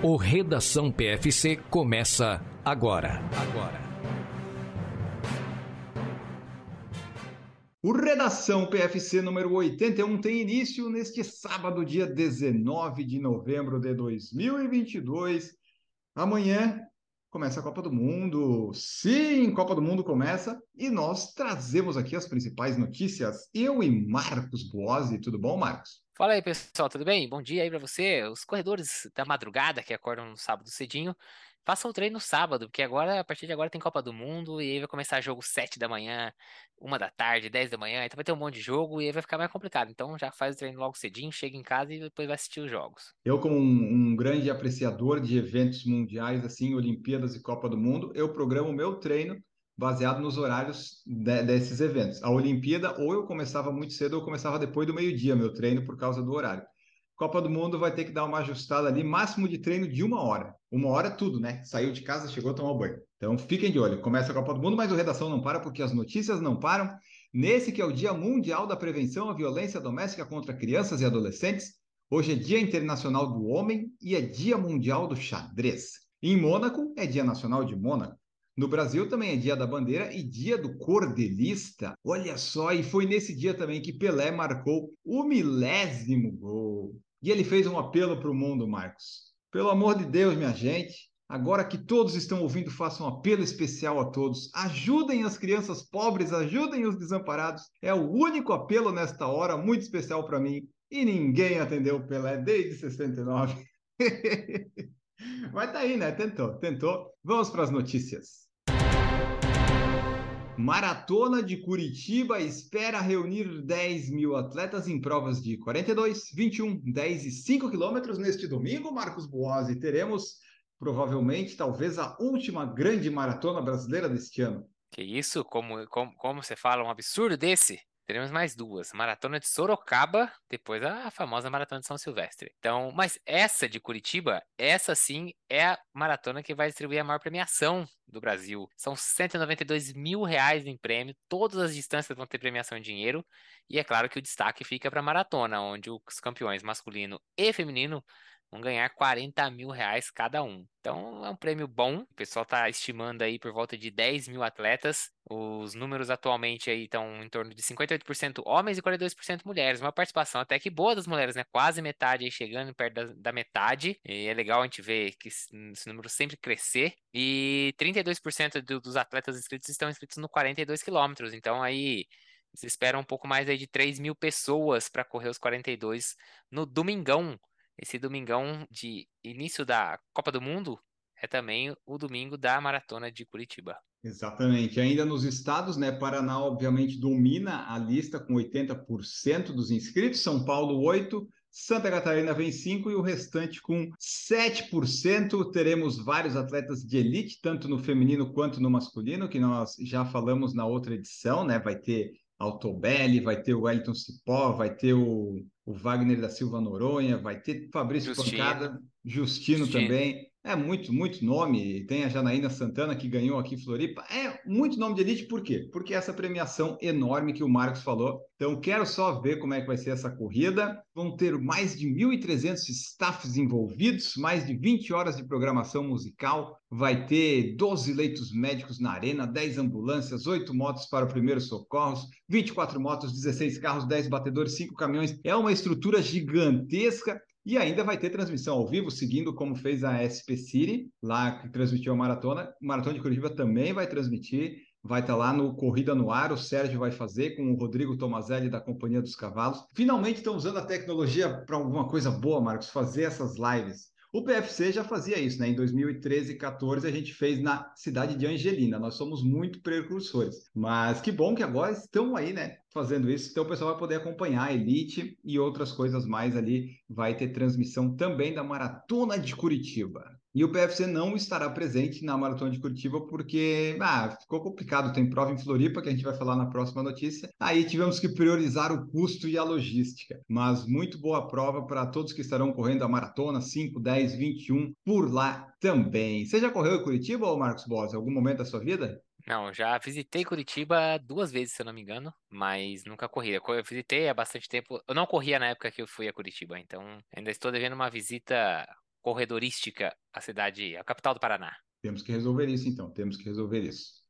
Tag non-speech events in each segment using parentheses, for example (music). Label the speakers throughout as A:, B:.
A: O Redação PFC começa agora. Agora.
B: O Redação PFC número 81 tem início neste sábado, dia 19 de novembro de 2022. Amanhã começa a Copa do Mundo. Sim, Copa do Mundo começa e nós trazemos aqui as principais notícias. Eu e Marcos Boazzi. Tudo bom, Marcos?
C: Fala aí, pessoal, tudo bem? Bom dia aí para você. Os corredores da madrugada que acordam no sábado cedinho, façam o treino no sábado, porque agora, a partir de agora, tem Copa do Mundo e aí vai começar jogo 7 da manhã, 1 da tarde, 10 da manhã, então vai ter um monte de jogo e aí vai ficar mais complicado. Então já faz o treino logo cedinho, chega em casa e depois vai assistir os jogos.
B: Eu, como um, um grande apreciador de eventos mundiais, assim, Olimpíadas e Copa do Mundo, eu programo o meu treino baseado nos horários de, desses eventos. A Olimpíada, ou eu começava muito cedo, ou eu começava depois do meio-dia, meu treino, por causa do horário. Copa do Mundo vai ter que dar uma ajustada ali, máximo de treino de uma hora. Uma hora é tudo, né? Saiu de casa, chegou a tomar banho. Então fiquem de olho. Começa a Copa do Mundo, mas o Redação não para porque as notícias não param. Nesse que é o Dia Mundial da Prevenção à Violência Doméstica contra Crianças e Adolescentes, hoje é Dia Internacional do Homem e é Dia Mundial do Xadrez. Em Mônaco, é Dia Nacional de Mônaco. No Brasil também é dia da bandeira e dia do cordelista. Olha só, e foi nesse dia também que Pelé marcou o milésimo gol. E ele fez um apelo para o mundo, Marcos. Pelo amor de Deus, minha gente, agora que todos estão ouvindo, façam um apelo especial a todos. Ajudem as crianças pobres, ajudem os desamparados. É o único apelo nesta hora, muito especial para mim. E ninguém atendeu o Pelé desde 69. (laughs) Mas tá aí, né? Tentou, tentou. Vamos para as notícias. Maratona de Curitiba espera reunir 10 mil atletas em provas de 42, 21, 10 e 5 quilômetros neste domingo, Marcos Boazzi. Teremos provavelmente, talvez, a última grande maratona brasileira deste ano.
C: Que isso? Como, como, como você fala um absurdo desse? Teremos mais duas. Maratona de Sorocaba, depois a famosa Maratona de São Silvestre. Então, mas essa de Curitiba, essa sim é a maratona que vai distribuir a maior premiação do Brasil. São 192 mil reais em prêmio, todas as distâncias vão ter premiação em dinheiro, e é claro que o destaque fica para a maratona, onde os campeões masculino e feminino vão ganhar 40 mil reais cada um. Então é um prêmio bom. O pessoal está estimando aí por volta de 10 mil atletas. Os números atualmente aí estão em torno de 58% homens e 42% mulheres. Uma participação até que boa das mulheres, né? Quase metade aí chegando perto da, da metade. E é legal a gente ver que esse, esse número sempre crescer. E 32% do, dos atletas inscritos estão inscritos no 42 quilômetros. Então aí se espera um pouco mais aí de 3 mil pessoas para correr os 42 no domingão esse domingão de início da Copa do Mundo é também o domingo da Maratona de Curitiba.
B: Exatamente. Ainda nos estados, né? Paraná, obviamente, domina a lista com 80% dos inscritos, São Paulo, 8%, Santa Catarina vem 5% e o restante com 7%. Teremos vários atletas de elite, tanto no feminino quanto no masculino, que nós já falamos na outra edição, né? Vai ter Altobelli, vai ter o Wellington Cipó, vai ter o, o Wagner da Silva Noronha, vai ter Fabrício Justino. Pancada, Justino, Justino, também. É muito, muito nome. Tem a Janaína Santana que ganhou aqui em Floripa. É muito nome de elite, por quê? Porque essa premiação enorme que o Marcos falou. Então, quero só ver como é que vai ser essa corrida. Vão ter mais de 1.300 staffs envolvidos, mais de 20 horas de programação musical. Vai ter 12 leitos médicos na arena, 10 ambulâncias, 8 motos para o primeiro socorros, 24 motos, 16 carros, 10 batedores, 5 caminhões. É uma estrutura gigantesca e ainda vai ter transmissão ao vivo, seguindo como fez a SP City, lá que transmitiu a maratona. O Maratona de Curitiba também vai transmitir, vai estar tá lá no Corrida no Ar, o Sérgio vai fazer com o Rodrigo Tomazelli da Companhia dos Cavalos. Finalmente estão usando a tecnologia para alguma coisa boa, Marcos, fazer essas lives. O PFC já fazia isso, né? Em 2013 e 14 a gente fez na cidade de Angelina. Nós somos muito precursores. Mas que bom que agora estão aí, né? Fazendo isso. Então o pessoal vai poder acompanhar a Elite e outras coisas mais ali. Vai ter transmissão também da Maratona de Curitiba. E o PFC não estará presente na Maratona de Curitiba porque ah, ficou complicado. Tem prova em Floripa, que a gente vai falar na próxima notícia. Aí tivemos que priorizar o custo e a logística. Mas muito boa prova para todos que estarão correndo a maratona 5, 10, 21 por lá também. Você já correu em Curitiba, ou Marcos Boss, em algum momento da sua vida?
C: Não, já visitei Curitiba duas vezes, se eu não me engano, mas nunca corri. Eu visitei há bastante tempo. Eu não corria na época que eu fui a Curitiba, então ainda estou devendo uma visita corredorística a cidade, a capital do Paraná.
B: Temos que resolver isso, então. Temos que resolver isso.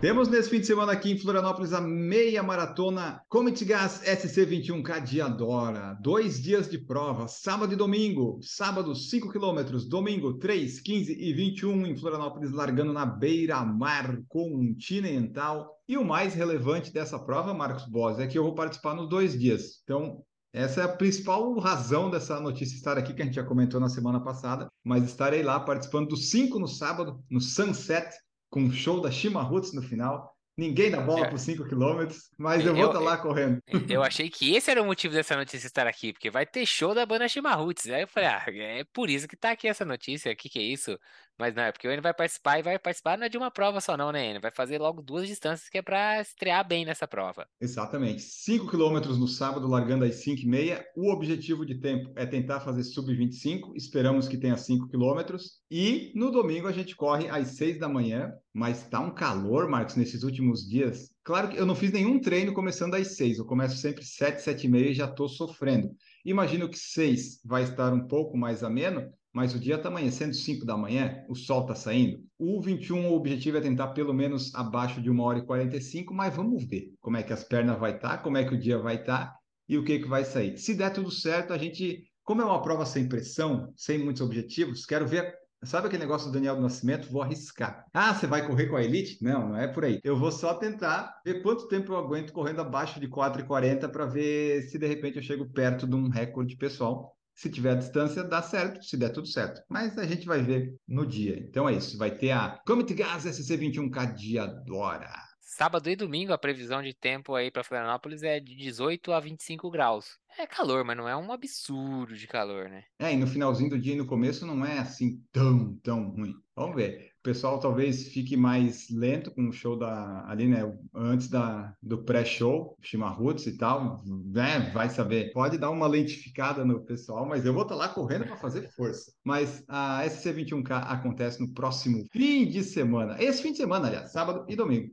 B: Temos nesse fim de semana aqui em Florianópolis a meia maratona Comet Gas SC21K de Adora. Dois dias de prova, sábado e domingo. Sábado, 5 quilômetros. Domingo, 3, 15 e 21 em Florianópolis, largando na beira-mar continental. E o mais relevante dessa prova, Marcos Boss, é que eu vou participar nos dois dias. Então, essa é a principal razão dessa notícia estar aqui, que a gente já comentou na semana passada, mas estarei lá participando dos cinco no sábado, no Sunset, com um show da Shima Roots no final. Ninguém dá bola é. por 5 km, mas eu vou estar tá lá correndo.
C: Eu achei que esse era o motivo dessa notícia estar aqui, porque vai ter show da banda Shima Roots. Aí eu falei, ah, é por isso que tá aqui essa notícia, o que, que é isso? Mas não, é porque o Enio vai participar e vai participar não é de uma prova só não, né, Enio? Vai fazer logo duas distâncias que é para estrear bem nessa prova.
B: Exatamente. 5 quilômetros no sábado, largando às 5 e meia. O objetivo de tempo é tentar fazer sub-25. Esperamos que tenha 5 quilômetros. E no domingo a gente corre às 6 da manhã. Mas tá um calor, Marcos, nesses últimos dias. Claro que eu não fiz nenhum treino começando às 6. Eu começo sempre 7, 7 e meia e já estou sofrendo. Imagino que 6 vai estar um pouco mais ameno, mas o dia está amanhecendo 5 da manhã, o sol está saindo. O 21, o objetivo é tentar pelo menos abaixo de 1 hora e 45, mas vamos ver como é que as pernas vai estar, tá, como é que o dia vai estar tá, e o que, que vai sair. Se der tudo certo, a gente, como é uma prova sem pressão, sem muitos objetivos, quero ver. Sabe aquele negócio do Daniel do Nascimento? Vou arriscar. Ah, você vai correr com a Elite? Não, não é por aí. Eu vou só tentar ver quanto tempo eu aguento correndo abaixo de 4,40 para ver se de repente eu chego perto de um recorde pessoal se tiver a distância, dá certo, se der tudo certo. Mas a gente vai ver no dia. Então é isso. Vai ter a Comet Gas SC21K de Adora.
C: Sábado e domingo, a previsão de tempo aí para Florianópolis é de 18 a 25 graus. É calor, mas não é um absurdo de calor, né?
B: É, e no finalzinho do dia e no começo não é assim tão, tão ruim. Vamos ver o pessoal talvez fique mais lento com o show da ali, né? Antes da, do pré-show, Chimarruts e tal, né? Vai saber. Pode dar uma lentificada no pessoal, mas eu vou estar tá lá correndo para fazer força. Mas a SC21K acontece no próximo fim de semana. Esse fim de semana, aliás, sábado e domingo.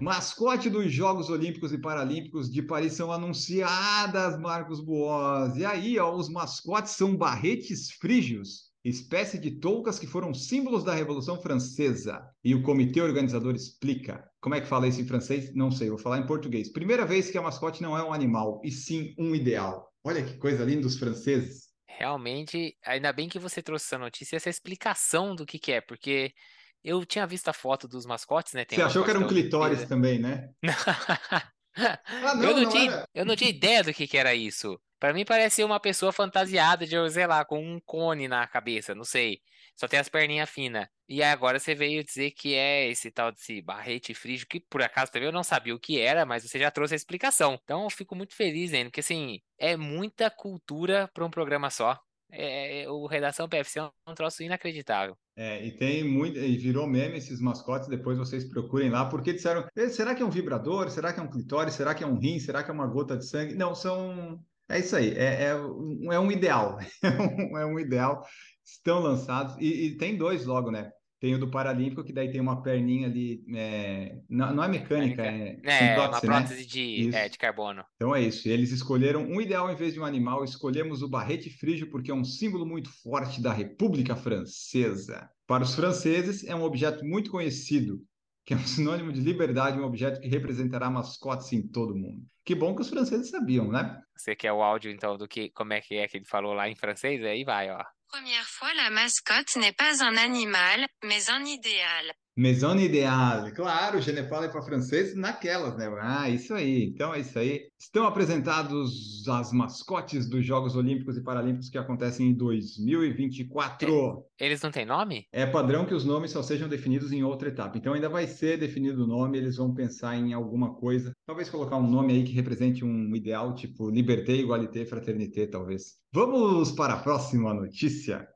B: Mascote dos Jogos Olímpicos e Paralímpicos de Paris são anunciadas, Marcos Boas. E aí, ó, os mascotes são barretes frígios espécie de toucas que foram símbolos da Revolução Francesa. E o comitê organizador explica. Como é que fala isso em francês? Não sei, vou falar em português. Primeira vez que a mascote não é um animal, e sim um ideal. Olha que coisa linda dos franceses.
C: Realmente, ainda bem que você trouxe essa notícia, essa explicação do que, que é, porque eu tinha visto a foto dos mascotes, né?
B: Tem você achou que era um clitóris também, né? (laughs)
C: ah, não, eu, não, não tinha, eu não tinha ideia do que, que era isso. Para mim parece uma pessoa fantasiada de, sei lá, com um cone na cabeça, não sei. Só tem as perninhas finas. E agora você veio dizer que é esse tal desse barrete frígio, que por acaso também eu não sabia o que era, mas você já trouxe a explicação. Então eu fico muito feliz, hein, porque assim, é muita cultura para um programa só. É, o Redação PFC é um troço inacreditável.
B: É, e tem muito, e virou meme esses mascotes, depois vocês procurem lá, porque disseram, será que é um vibrador? Será que é um clitóris? Será que é um rim? Será que é uma gota de sangue? Não, são é isso aí, é, é, um, é um ideal, (laughs) é um, é um ideal. Estão lançados, e, e, tem dois logo, né? Tem o do Paralímpico, que daí tem uma perninha ali, é... Não, não, é mecânica, é,
C: é, prótese, uma prótese né? de, é, de carbono.
B: Então é isso, eles escolheram um ideal em vez de um animal, escolhemos o barrete frígio porque é um símbolo muito forte da República Francesa. Para os franceses, é um objeto muito conhecido, que é um sinônimo de liberdade, um objeto que representará mascotes em todo o mundo. Que bom que os franceses sabiam, né?
C: Você quer o áudio, então, do que como é que é que ele falou lá em francês? Aí vai, ó.
D: Première fois, la mascotte n'est pas un animal, mais un idéal.
B: Maison Ideal, claro, Genepal é para francês naquelas, né? Ah, isso aí. Então é isso aí. Estão apresentados as mascotes dos Jogos Olímpicos e Paralímpicos que acontecem em 2024.
C: Eles não têm nome?
B: É padrão que os nomes só sejam definidos em outra etapa. Então ainda vai ser definido o nome, eles vão pensar em alguma coisa. Talvez colocar um nome aí que represente um ideal, tipo Liberté, Igualité, Fraternité, talvez. Vamos para a próxima notícia.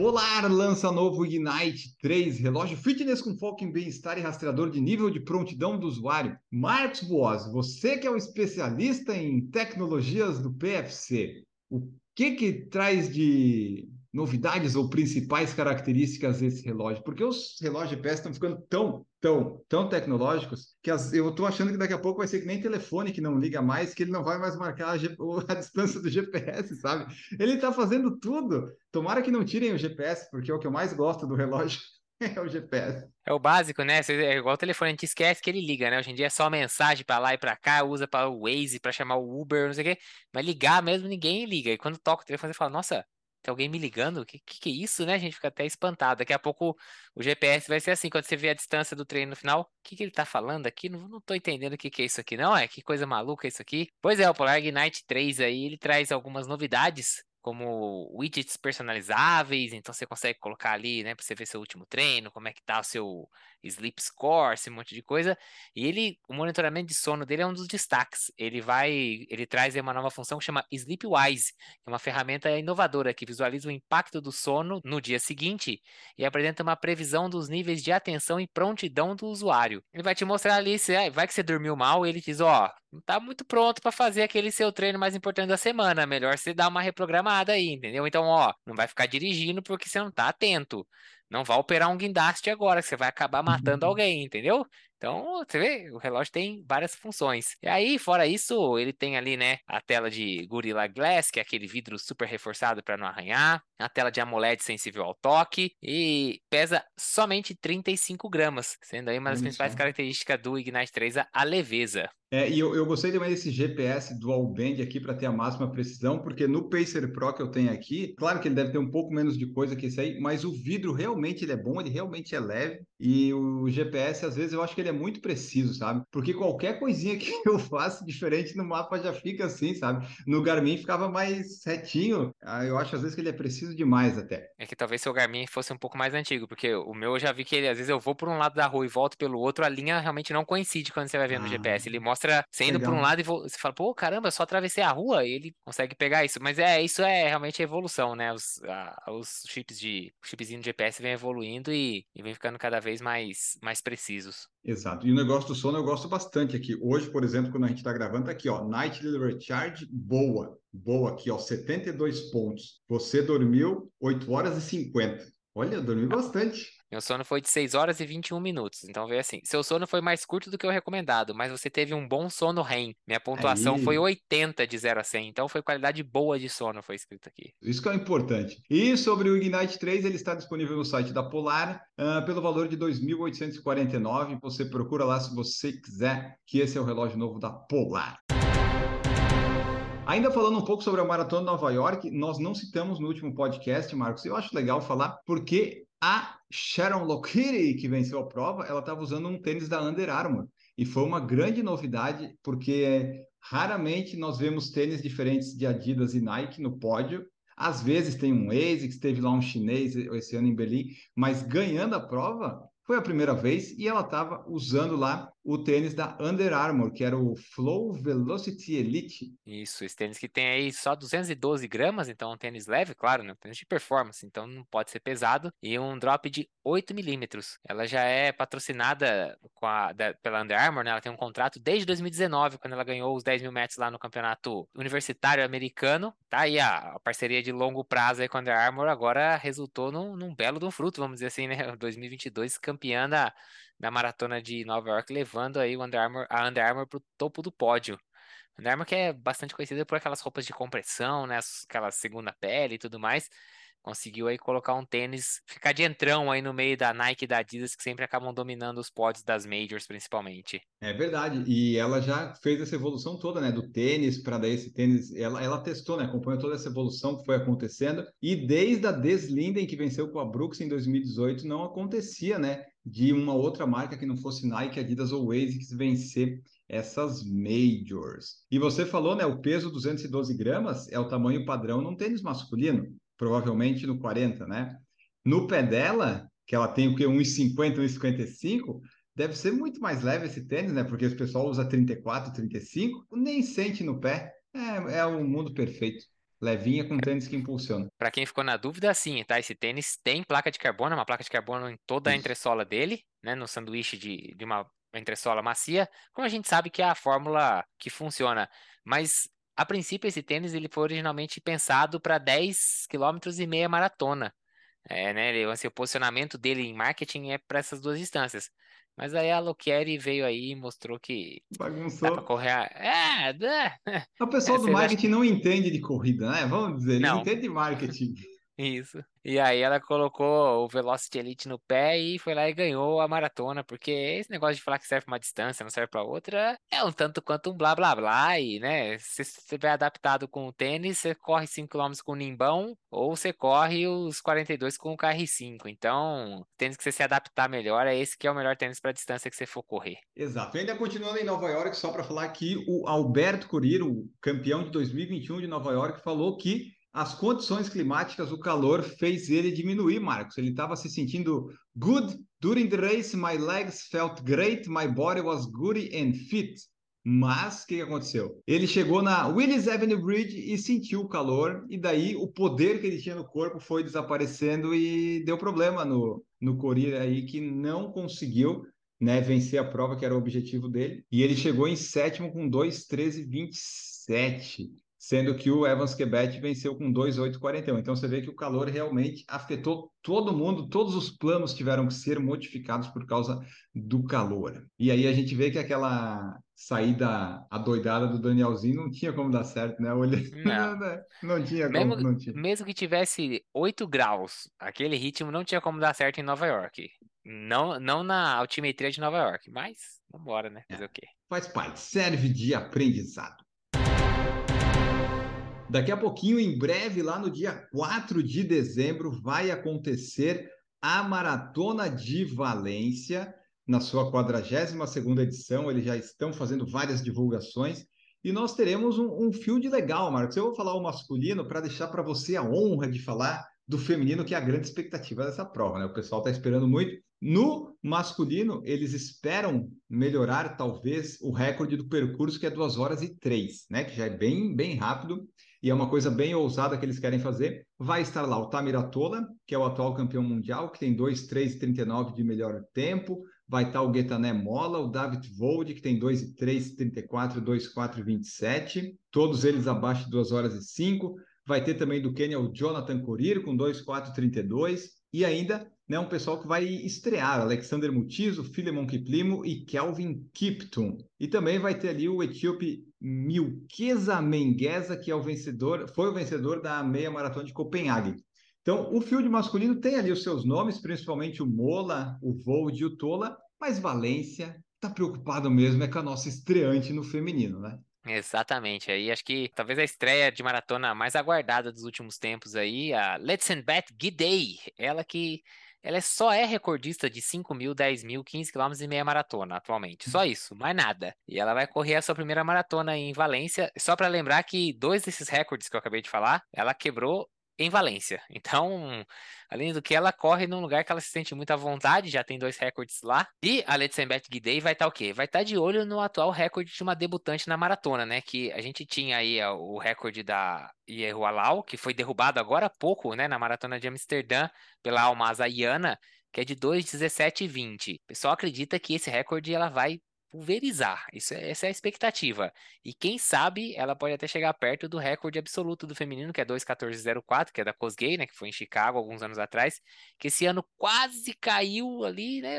B: Polar lança novo Ignite 3, relógio fitness com foco em bem-estar e rastreador de nível de prontidão do usuário. Marcos Boas, você que é um especialista em tecnologias do PFC, o que que traz de novidades ou principais características desse relógio? Porque os relógios GPS estão ficando tão, tão, tão tecnológicos que as, eu estou achando que daqui a pouco vai ser que nem telefone que não liga mais, que ele não vai mais marcar a, a distância do GPS, sabe? Ele está fazendo tudo. Tomara que não tirem o GPS, porque é o que eu mais gosto do relógio. (laughs) É o GPS.
C: É o básico, né? É igual o telefone, a gente esquece que ele liga, né? Hoje em dia é só mensagem para lá e para cá, usa para o Waze, para chamar o Uber, não sei o quê. Mas ligar mesmo, ninguém liga. E quando toca o telefone, você fala, nossa, tem alguém me ligando? O que, que, que é isso, né? A gente fica até espantado. Daqui a pouco o GPS vai ser assim, quando você vê a distância do treino no final, o que, que ele tá falando aqui? Não, não tô entendendo o que, que é isso aqui, não. É que coisa maluca isso aqui. Pois é, o Polar Ignite 3 aí, ele traz algumas novidades como widgets personalizáveis, então você consegue colocar ali, né, para você ver seu último treino, como é que tá o seu sleep score, esse monte de coisa. E ele, o monitoramento de sono dele é um dos destaques. Ele vai, ele traz uma nova função que chama Sleepwise, que é uma ferramenta inovadora que visualiza o impacto do sono no dia seguinte e apresenta uma previsão dos níveis de atenção e prontidão do usuário. Ele vai te mostrar ali se ah, vai que você dormiu mal, ele diz, ó, oh, não tá muito pronto para fazer aquele seu treino mais importante da semana, melhor você dar uma reprogramada aí, entendeu? Então, ó, não vai ficar dirigindo porque você não tá atento. Não vai operar um guindaste agora, que você vai acabar matando uhum. alguém, entendeu? Então, você vê, o relógio tem várias funções. E aí, fora isso, ele tem ali, né, a tela de Gorilla Glass, que é aquele vidro super reforçado para não arranhar, a tela de AMOLED sensível ao toque e pesa somente 35 gramas, sendo aí uma das principais características do Ignite 3 a leveza.
B: É, e eu, eu gostei também desse GPS Dual Band aqui para ter a máxima precisão, porque no Pacer Pro que eu tenho aqui, claro que ele deve ter um pouco menos de coisa que esse aí, mas o vidro realmente ele é bom, ele realmente é leve, e o GPS, às vezes, eu acho que ele é muito preciso, sabe? Porque qualquer coisinha (laughs) que eu faço diferente no mapa já fica assim, sabe? No Garmin ficava mais retinho, ah, eu acho às vezes que ele é preciso demais até.
C: É que talvez seu Garmin fosse um pouco mais antigo, porque o meu eu já vi que ele, às vezes eu vou por um lado da rua e volto pelo outro, a linha realmente não coincide quando você vai ver ah. no GPS, ele mostra mostra você indo por um lado e você fala, pô, caramba, só atravessei a rua e ele consegue pegar isso. Mas é, isso é realmente a evolução, né? Os, a, os chips de. Os chipzinhos de GPS vem evoluindo e, e vem ficando cada vez mais, mais precisos.
B: Exato. E o negócio do sono eu gosto bastante aqui. Hoje, por exemplo, quando a gente está gravando, tá aqui, ó, Night Recharge boa. Boa aqui, ó, 72 pontos. Você dormiu 8 horas e 50. Olha, eu dormi bastante.
C: Meu sono foi de 6 horas e 21 minutos. Então veio assim: seu sono foi mais curto do que o recomendado, mas você teve um bom sono REM. Minha pontuação Aí. foi 80 de 0 a 100. Então foi qualidade boa de sono, foi escrito aqui.
B: Isso que é importante. E sobre o Ignite 3, ele está disponível no site da Polar uh, pelo valor de 2.849. Você procura lá se você quiser, que esse é o relógio novo da Polar. Ainda falando um pouco sobre a Maratona de Nova York, nós não citamos no último podcast, Marcos, eu acho legal falar porque a Sharon Lockheedy, que venceu a prova, ela estava usando um tênis da Under Armour. E foi uma grande novidade, porque raramente nós vemos tênis diferentes de Adidas e Nike no pódio. Às vezes tem um ASICS, teve lá um chinês esse ano em Berlim, mas ganhando a prova, foi a primeira vez e ela estava usando lá o tênis da Under Armour, que era o Flow Velocity Elite.
C: Isso, esse tênis que tem aí só 212 gramas, então é um tênis leve, claro, né? Um tênis de performance, então não pode ser pesado, e um drop de 8 milímetros. Ela já é patrocinada a, da, pela Under Armour, né? Ela tem um contrato desde 2019, quando ela ganhou os 10 mil metros lá no campeonato universitário americano. Tá aí a, a parceria de longo prazo aí com a Under Armour, agora resultou num, num belo um fruto, vamos dizer assim, né? (laughs) 2022 campeã da da maratona de Nova York, levando aí o Under Armour, a Under Armour pro topo do pódio. Under Armour que é bastante conhecida por aquelas roupas de compressão, né, aquela segunda pele e tudo mais. Conseguiu aí colocar um tênis, ficar de entrão aí no meio da Nike e da Adidas, que sempre acabam dominando os pódios das majors, principalmente.
B: É verdade, e ela já fez essa evolução toda, né, do tênis para daí esse tênis, ela, ela testou, né, acompanhou toda essa evolução que foi acontecendo, e desde a Deslinden, que venceu com a Brooks em 2018, não acontecia, né, de uma outra marca que não fosse Nike, Adidas ou ASICS vencer essas majors. E você falou, né, o peso 212 gramas é o tamanho padrão num tênis masculino, provavelmente no 40, né? No pé dela, que ela tem o que 1,50, 1,55, deve ser muito mais leve esse tênis, né? Porque o pessoal usa 34, 35, nem sente no pé. É, é um mundo perfeito. Levinha com tênis que impulsiona.
C: Para quem ficou na dúvida, sim, tá? Esse tênis tem placa de carbono, uma placa de carbono em toda a entressola dele, né? No sanduíche de, de uma entressola macia, como a gente sabe que é a fórmula que funciona. Mas a princípio esse tênis ele foi originalmente pensado para 10 km e meia maratona. É, né? Ele, assim, o posicionamento dele em marketing é para essas duas distâncias. Mas aí a Loquieri veio aí e mostrou que
B: Bagunçou.
C: dá pra correr. A... É, é.
B: O pessoal
C: É,
B: do marketing não entende de corrida, né? Vamos dizer, eles
C: Não.
B: entendem de marketing. (laughs)
C: Isso. E aí ela colocou o Velocity Elite no pé e foi lá e ganhou a maratona, porque esse negócio de falar que serve pra uma distância, não serve pra outra, é um tanto quanto um blá blá blá, e né, se você tiver adaptado com o tênis, você corre 5km com o Nimbão, ou você corre os 42 com o KR5. Então, tênis que você se adaptar melhor é esse que é o melhor tênis pra distância que você for correr.
B: Exato. E ainda continuando em Nova York, só para falar que o Alberto Corir, o campeão de 2021 de Nova York, falou que as condições climáticas, o calor, fez ele diminuir, Marcos. Ele estava se sentindo good during the race, my legs felt great, my body was good and fit. Mas o que, que aconteceu? Ele chegou na Willis Avenue Bridge e sentiu o calor, e daí o poder que ele tinha no corpo foi desaparecendo e deu problema no, no Corir aí, que não conseguiu né, vencer a prova, que era o objetivo dele. E ele chegou em sétimo com 2,13,27, sendo que o Evans Quebet venceu com 2,8,41. Então você vê que o calor realmente afetou todo mundo, todos os planos tiveram que ser modificados por causa do calor. E aí a gente vê que aquela saída adoidada do Danielzinho não tinha como dar certo, né? Olha, (laughs)
C: Não.
B: não, não tinha
C: Mesmo,
B: como, não tinha.
C: mesmo que tivesse 8 graus, aquele ritmo não tinha como dar certo em Nova York. Não, não na altimetria de Nova York, mas vambora, né? Fazer o quê?
B: Faz parte, serve de aprendizado. Daqui a pouquinho, em breve, lá no dia 4 de dezembro, vai acontecer a Maratona de Valência, na sua 42ª edição. Eles já estão fazendo várias divulgações. E nós teremos um, um field legal, Marcos. Eu vou falar o masculino para deixar para você a honra de falar do feminino, que é a grande expectativa dessa prova, né? O pessoal está esperando muito. No masculino, eles esperam melhorar, talvez, o recorde do percurso, que é 2 horas e 3, né? Que já é bem, bem rápido e é uma coisa bem ousada que eles querem fazer. Vai estar lá o Tamiratola, que é o atual campeão mundial, que tem 2,3,39 de melhor tempo. Vai estar o Getané Mola, o David Vold, que tem 2,3,34, 2,4,27. Todos eles abaixo de 2 horas e 5. Vai ter também do Quênia o Jonathan Corir, com 2,4,32. E ainda né, um pessoal que vai estrear, Alexander Mutizo, Filemon Kiplimo e Kelvin Kiptum. E também vai ter ali o etíope Milkeza Mengueza, que é o vencedor, foi o vencedor da meia maratona de Copenhague. Então, o field masculino tem ali os seus nomes, principalmente o Mola, o Vold e o Tola, mas Valência está preocupado mesmo é com a nossa estreante no feminino, né?
C: Exatamente. Aí acho que talvez a estreia de maratona mais aguardada dos últimos tempos aí, a Letzenbeth Gidey, ela que ela é- só é recordista de 5 mil, 10 mil, 15 quilômetros e meia maratona atualmente. Só isso, mais nada. E ela vai correr a sua primeira maratona em Valência. Só para lembrar que dois desses recordes que eu acabei de falar, ela quebrou em Valência. Então, além do que, ela corre num lugar que ela se sente muito à vontade, já tem dois recordes lá. E a Letzenbeth Gidey vai estar o quê? Vai estar de olho no atual recorde de uma debutante na maratona, né? Que a gente tinha aí o recorde da Ierualau, que foi derrubado agora há pouco, né? Na maratona de Amsterdã, pela Almasa Iana, que é de 2,17,20. O pessoal acredita que esse recorde ela vai pulverizar. Isso é, essa é a expectativa. E quem sabe ela pode até chegar perto do recorde absoluto do feminino, que é 2,14,04, que é da Kosgei, né? Que foi em Chicago alguns anos atrás, que esse ano quase caiu ali, né?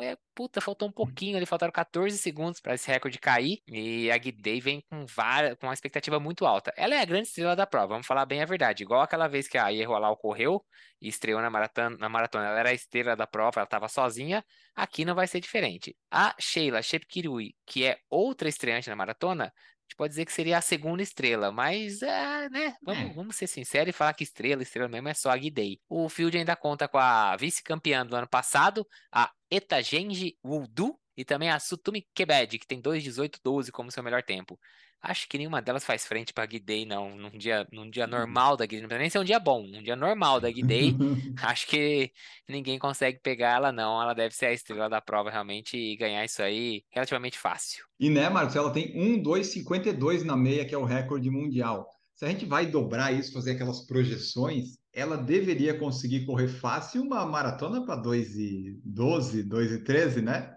C: É, puta, faltou um pouquinho ali, faltaram 14 segundos para esse recorde cair. E a Guidei vem com, várias, com uma expectativa muito alta. Ela é a grande estrela da prova, vamos falar bem a verdade. Igual aquela vez que a Ierrolau correu e estreou na maratona, na maratona, ela era a estrela da prova, ela estava sozinha. Aqui não vai ser diferente. A Sheila Shepkirui, que é outra estreante na maratona, a gente pode dizer que seria a segunda estrela, mas, é, né, vamos,
B: É.
C: vamos ser sinceros e falar que estrela, estrela mesmo é só a Guidei. O field ainda conta com a vice-campeã do ano passado, a Etagenji Wudu, e também a Sutumi Kebed, que tem 2,18,12 como seu melhor tempo. Acho que nenhuma delas faz frente para a Guidei, não, num dia, num dia normal da Guidei, não precisa nem ser um dia bom, um dia normal da Guidei, (laughs) Acho que ninguém consegue pegar ela, não. Ela deve ser a estrela da prova realmente e ganhar isso aí relativamente fácil.
B: E né, Marcos, ela tem 1,252 na meia, que é o recorde mundial. Se a gente vai dobrar isso, fazer aquelas projeções, ela deveria conseguir correr fácil uma maratona para 2,12, 2,13, né?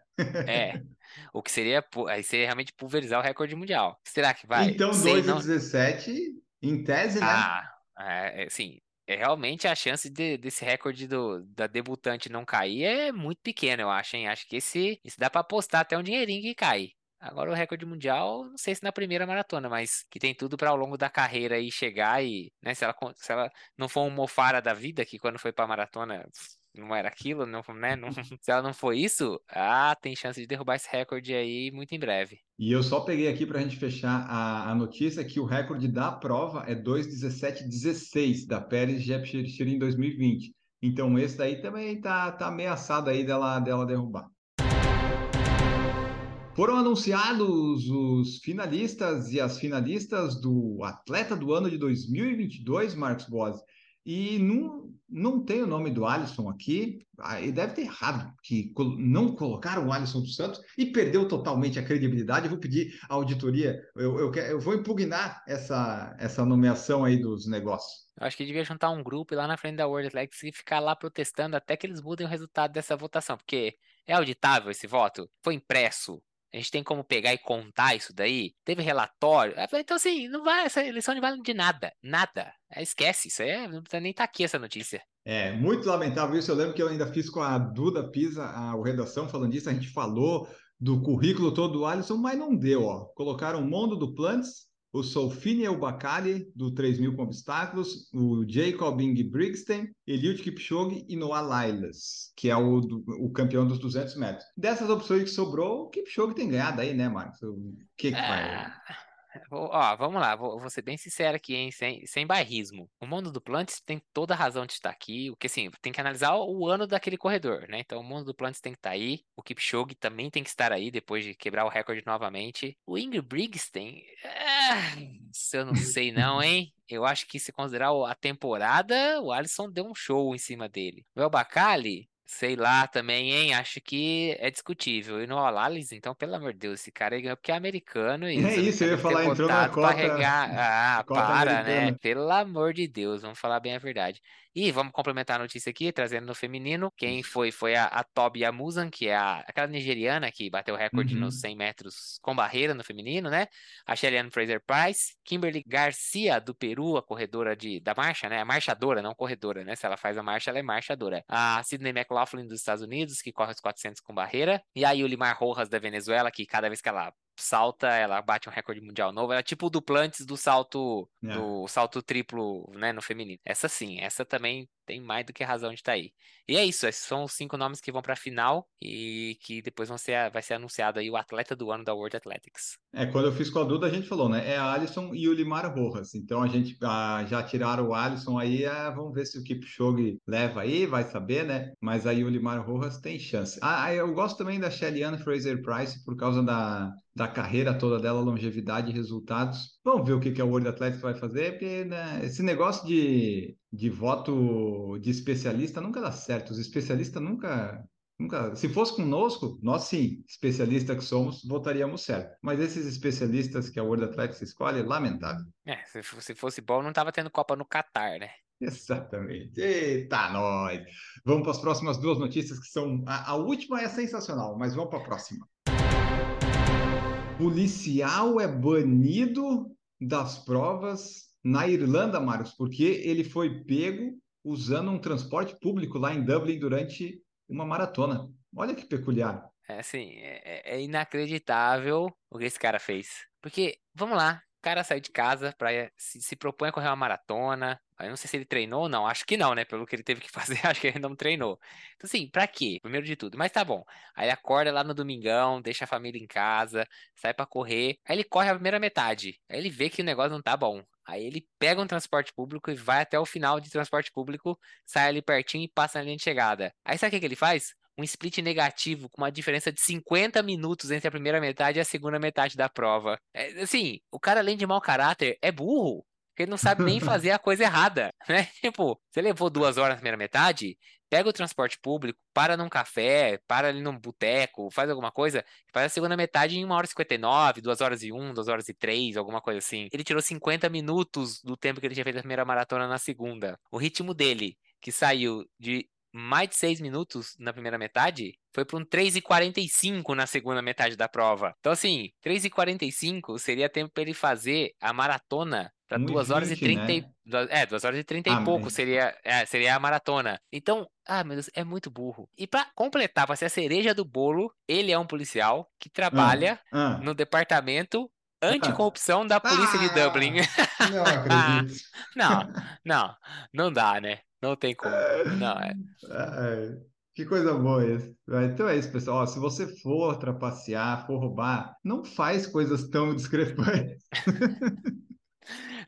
C: É, (laughs) O que seria, aí seria realmente pulverizar o recorde mundial. Será que vai?
B: Então,
C: Sei,
B: 2 e
C: não.
B: 17, em tese, né?
C: Ah, é, é, sim. É realmente a chance de- desse recorde do, da debutante não cair é muito pequena, eu acho, hein? Acho que esse, esse dá pra apostar até um dinheirinho que cai. Agora o recorde mundial, não sei se na primeira maratona, mas que tem tudo pra ao longo da carreira aí chegar e, né, se ela, se ela não for um Mofara da vida, que quando foi pra maratona não era aquilo, não, né? não- (laughs) se ela não foi isso, ah, tem chance de derrubar esse recorde aí muito em breve.
B: E eu só peguei aqui para a gente fechar a, a notícia que o recorde da prova é 2,17,16 da Pérez Jepchirchir em 2020. Então esse daí também tá, tá ameaçado aí dela, dela derrubar. Foram anunciados os finalistas e as finalistas do Atleta do Ano de 2022, Marcos Boas. E não, não tem o nome do Alisson aqui, ah, e deve ter errado, que não colocaram o Alisson dos Santos e perdeu totalmente a credibilidade. Eu vou pedir à auditoria, eu, eu, eu vou impugnar essa, essa nomeação aí dos negócios.
C: Eu acho que devia juntar um grupo lá na frente da World Athletics e ficar lá protestando até que eles mudem o resultado dessa votação, porque é auditável esse voto, foi impresso. A gente tem como pegar e contar isso daí? Teve relatório? Então, assim, não vai, essa eleição não vale de nada. Nada. Esquece, isso aí é- não precisa nem estar aqui essa notícia.
B: É muito lamentável isso. Eu lembro que eu ainda fiz com a Duda Pisa a, o redação falando disso. A gente falou do currículo todo do Alisson, mas não deu. Ó. Colocaram o Mondo do Plantes, o Solfini Elbakali do 3000 com obstáculos, o Jacob Ingebrigtsen, Eliud Kipchoge e Noah Lyles, que é o, do- o campeão dos 200 metros. Dessas opções que sobrou, o Kipchoge tem ganhado aí, né, Marcos? O que que vai?
C: Ah, vou- ó, vamos lá, vou, vou ser bem sincero aqui, hein, sem, sem bairrismo. O mundo do Plantes tem toda a razão de estar aqui, o que assim, tem que analisar o, o ano daquele corredor, né? Então o mundo do Plantes tem que estar aí, o Kipchoge também tem que estar aí depois de quebrar o recorde novamente. O Ingebrigtsen, ah, isso eu não (laughs) sei não, hein? Eu acho que se considerar a temporada, o Alisson deu um show em cima dele. O El Bacali, sei lá também, hein? Acho que é discutível. E no Alalis, então, pelo amor de Deus, esse cara ganhou porque é americano e
B: É isso, eu ia falar, entrou na cota-
C: regar. (laughs) Ah,
B: cota
C: para, né?
B: americana.
C: Pelo amor de Deus, vamos falar bem a verdade. E vamos complementar a notícia aqui, trazendo no feminino. Quem foi foi a, a Toby Amusan, que é a, aquela nigeriana que bateu o recorde
B: Uhum.
C: nos 100 metros com barreira no feminino, né? A Shelly Fraser Price, Kimberly Garcia do Peru, a corredora de, da marcha, né? A marchadora, não corredora, né? Se ela faz a marcha, ela é marchadora. A Sydney McLaughlin dos Estados Unidos, que corre os 400 com barreira. E a Yulimar Rojas da Venezuela, que cada vez que ela salta, ela bate um recorde mundial novo. Ela é tipo o Duplantes do salto
B: É.
C: do salto triplo, né, no feminino. Essa sim, essa também tem mais do que razão de estar aí. E é isso, esses são os cinco nomes que vão para a final e que depois vão ser, vai ser anunciado aí o atleta do ano da World Athletics.
B: É, quando eu fiz com a Duda, a gente falou, né? É a Alisson e o Limar Rojas. Então a gente ah, já tiraram o Alisson aí, ah, vamos ver se o Kipchoge leva aí, vai saber, né? Mas aí o Limar Rojas tem chance. Ah, eu gosto também da Shelly-Ann Fraser Price por causa da, da carreira toda dela, longevidade e resultados. Vamos ver o que, que a World Athletics vai fazer, porque né, esse negócio de, de voto de especialista nunca dá certo. Os especialistas nunca Nunca, se fosse conosco, nós sim, especialistas que somos, votaríamos certo. Mas esses especialistas que a World Athletics escolhe, lamentável.
C: É, se, se fosse bom, não tava tendo Copa no Catar, né?
B: Exatamente. Eita, nós! Vamos para as próximas duas notícias que são. A, a última é sensacional, mas vamos para a próxima. Policial é banido das provas na Irlanda, Marcos, porque ele foi pego usando um transporte público lá em Dublin durante uma maratona. Olha que peculiar.
C: É assim, é, é inacreditável o que esse cara fez. Porque, vamos lá, o cara saiu de casa para se, se propõe a correr uma maratona. Eu não sei se ele treinou ou não, acho que não, né? Pelo que ele teve que (laughs) fazer, acho que ele não treinou. Então, assim, pra quê? Primeiro de tudo. Mas tá bom. Aí acorda lá no domingão, deixa a família em casa, sai pra correr. Aí ele corre a primeira metade. Aí ele vê que o negócio não tá bom. Aí ele pega um transporte público e vai até o final de transporte público, sai ali pertinho e passa na linha de chegada. Aí sabe o que, que ele faz? Um split negativo com uma diferença de 50 minutos entre a primeira metade e a segunda metade da prova. É, assim, o cara, além de mau caráter, é burro. Porque ele não sabe nem (laughs) fazer a coisa errada, (laughs) né? Tipo, você levou duas horas na primeira metade, pega o transporte público, para num café, para ali num boteco, faz alguma coisa, faz a segunda metade em 1 hora e 59, 2 horas e 1, 2 horas e 3, alguma coisa assim. Ele tirou 50 minutos do tempo que ele tinha feito a primeira maratona na segunda. O ritmo dele, que saiu de mais de 6 minutos na primeira metade, foi para um 3,45 na segunda metade da prova. Então, assim, 3,45 seria tempo para ele fazer a maratona para 2 horas e 30
B: né?
C: e... É, 2 horas e 30
B: Ah,
C: e pouco
B: mas-
C: seria, é, seria a maratona. Então, ah, meu Deus, é muito burro. E para completar, para ser a cereja do bolo, ele é um policial que trabalha
B: Ah,
C: no departamento anticorrupção da polícia de
B: Ah!
C: Dublin.
B: não (laughs) acredito.
C: Não, não, não dá, né? Não tem como. Não, é.
B: Que coisa boa isso. Então é isso, pessoal. Ó, se você for trapacear, for roubar, não faz coisas tão (laughs) discrepantes.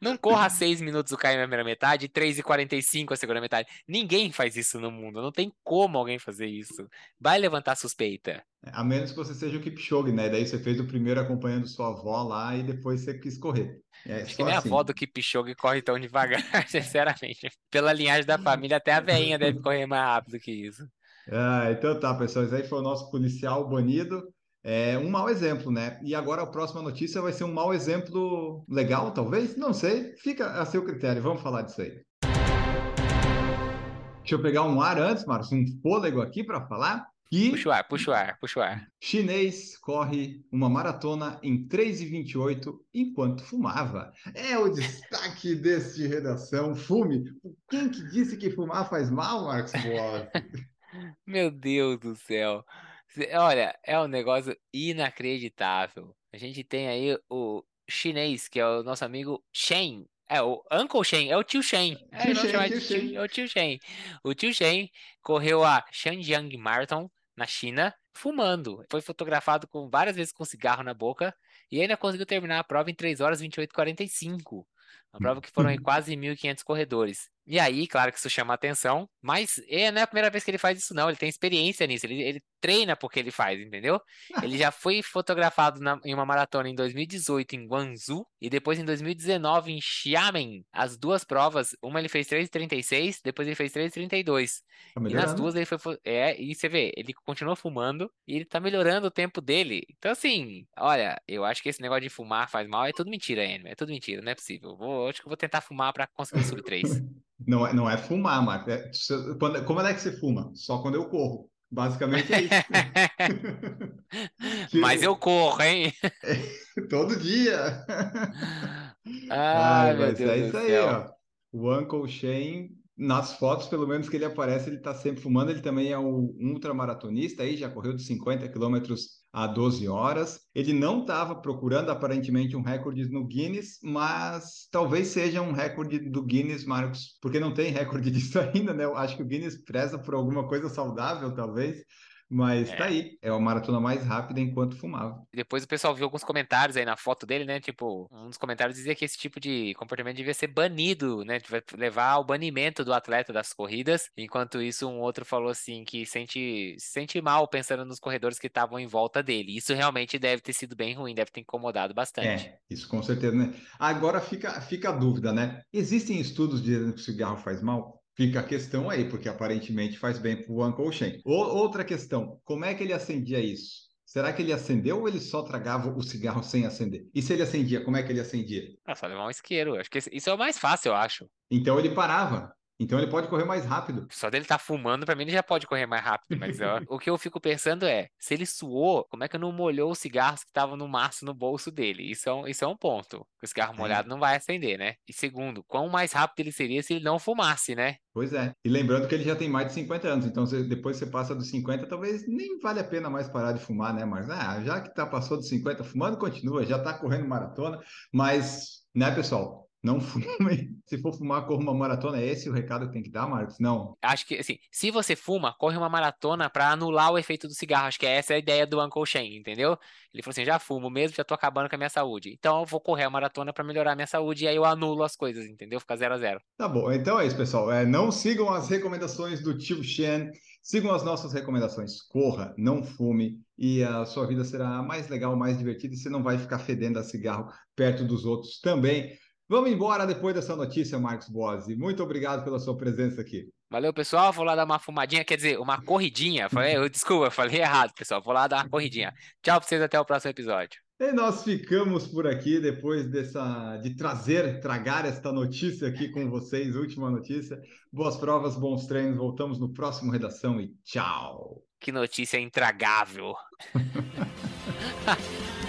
C: Não corra 6 minutos o cair na primeira metade e 3 e 45 a segunda metade. Ninguém faz isso no mundo. Não tem como alguém fazer isso. Vai levantar suspeita.
B: A menos que você seja o Kipchoge, né? Daí você fez o primeiro acompanhando sua avó lá e depois você quis correr. É
C: Acho que nem
B: assim.
C: a avó do Kipchoge corre tão devagar, (laughs) sinceramente. Pela linhagem da família, até a veinha deve correr mais rápido que isso.
B: Ah, então tá, pessoal. Esse aí foi o nosso policial banido. É um mau exemplo, né? E agora a próxima notícia vai ser um mau exemplo legal, talvez? Não sei. Fica a seu critério. Vamos falar disso aí. Deixa eu pegar um ar antes, Marcos, um fôlego aqui para falar. Que
C: Puxa o ar, puxa o ar, puxa o ar.
B: chinês corre uma maratona em 3,28 enquanto fumava. É o destaque (laughs) deste redação. Fume. Quem que disse que fumar faz mal, Marcos Boas? (laughs)
C: Meu Deus do céu. Olha, é um negócio inacreditável. A gente tem aí o chinês, que é o nosso amigo Shen. É, o Uncle Shen, é o tio Shen. É,
B: Tio
C: vamos
B: Shen, tio Shen.
C: é o tio Shen. O tio Shen correu a Shenyang Marathon na China fumando. Foi fotografado com várias vezes com cigarro na boca e ainda conseguiu terminar a prova em 3 horas 28 e 45. Uma prova que foram aí quase 1.500 corredores. E aí, claro que isso chama atenção, mas é, não é a primeira vez que ele faz isso, não. Ele tem experiência nisso, ele, ele treina porque ele faz, entendeu? Ele já foi fotografado na- em uma maratona em 2018 em Guangzhou e depois em 2019 em Xiamen. As duas provas, uma ele fez 3,36, depois ele fez 3,32.
B: Tá
C: E nas duas ele foi. fo- É, e você vê, ele continua fumando e ele tá melhorando o tempo dele. Então, assim, olha, eu acho que esse negócio de fumar faz mal é tudo mentira, Enio. É tudo mentira, não é possível. Vou, acho que eu vou tentar fumar pra conseguir sub 3. (laughs)
B: Não é, não é fumar, Marcos. É- quando- como é que você fuma? Só quando eu corro. Basicamente é isso. (laughs)
C: Mas eu corro, hein? (laughs)
B: Todo dia.
C: Ai,
B: Ai, mas
C: Deus
B: é isso aí, ó. O Uncle Shane, nas fotos, pelo menos que ele aparece, ele tá sempre fumando. Ele também é um ultramaratonista aí, já correu de 50 quilômetros a 12 horas. Ele não estava procurando aparentemente um recorde no Guinness, mas talvez seja um recorde do Guinness, Marcos, porque não tem (laughs) recorde disso ainda, né? Eu acho que o Guinness preza por alguma coisa saudável, talvez. Mas tá
C: É.
B: aí, é a maratona mais rápida enquanto fumava.
C: Depois o pessoal viu alguns comentários aí na foto dele, né? Tipo, um dos comentários dizia que esse tipo de comportamento devia ser banido, né? Vai levar ao banimento do atleta das corridas. Enquanto isso, um outro falou assim que sente, se sente mal pensando nos corredores que estavam em volta dele. Isso realmente deve ter sido bem ruim, deve ter incomodado bastante.
B: É, isso com certeza, né? Agora fica, fica a dúvida, né? Existem estudos dizendo que o cigarro faz mal? Fica a questão aí, porque aparentemente faz bem para o Uncle Shen. O- outra questão, como é que ele acendia isso? Será que ele acendeu ou ele só tragava o cigarro sem acender? E se ele acendia, como é que ele acendia?
C: Ah, só levar um isqueiro. Acho que isso é o mais fácil, eu acho.
B: Então ele parava. Então ele pode correr mais rápido.
C: Só dele tá fumando, pra mim ele já pode correr mais rápido. Mas ó, (laughs) o que eu fico pensando é, se ele suou, como é que não molhou os cigarros que estavam no maço no bolso dele? Isso é um, isso é um ponto. O cigarro
B: É.
C: molhado não vai acender, né? E segundo, quão mais rápido ele seria se ele não fumasse, né?
B: Pois é. E lembrando que ele já tem mais de 50 anos, então você- depois você passa dos 50, talvez nem vale a pena mais parar de fumar, né? Mas ah, já que tá passou dos 50 fumando, continua, já tá correndo maratona, mas, né, pessoal? Não (laughs) fumem. Se for fumar, corra uma maratona. É esse o recado que tem que dar, Marcos? Não.
C: Acho que, assim, se você fuma, corre uma maratona pra anular o efeito do cigarro. Acho que essa é a ideia do Uncle Shane, entendeu? Ele falou assim: já fumo mesmo, já tô acabando com a minha saúde. Então eu vou correr a maratona pra melhorar a minha saúde e aí eu anulo as coisas, entendeu? Fica zero a zero.
B: Tá bom, então é isso, pessoal. É, não sigam as recomendações do tio Shen, sigam as nossas recomendações. Corra, não fume, e a sua vida será mais legal, mais divertida, e você não vai ficar fedendo a cigarro perto dos outros também. Vamos embora depois dessa notícia, Marcos Bozzi. Muito obrigado pela sua presença aqui.
C: Valeu, pessoal. Vou lá dar uma fumadinha, quer dizer, uma corridinha. Falei, (laughs) eu, desculpa, falei errado, pessoal. Vou lá dar uma corridinha. Tchau pra vocês, até o próximo episódio.
B: E nós ficamos por aqui depois dessa de trazer, tragar esta notícia aqui com vocês, última notícia. Boas provas, bons treinos. Voltamos no próximo redação e tchau.
C: Que notícia intragável. (laughs)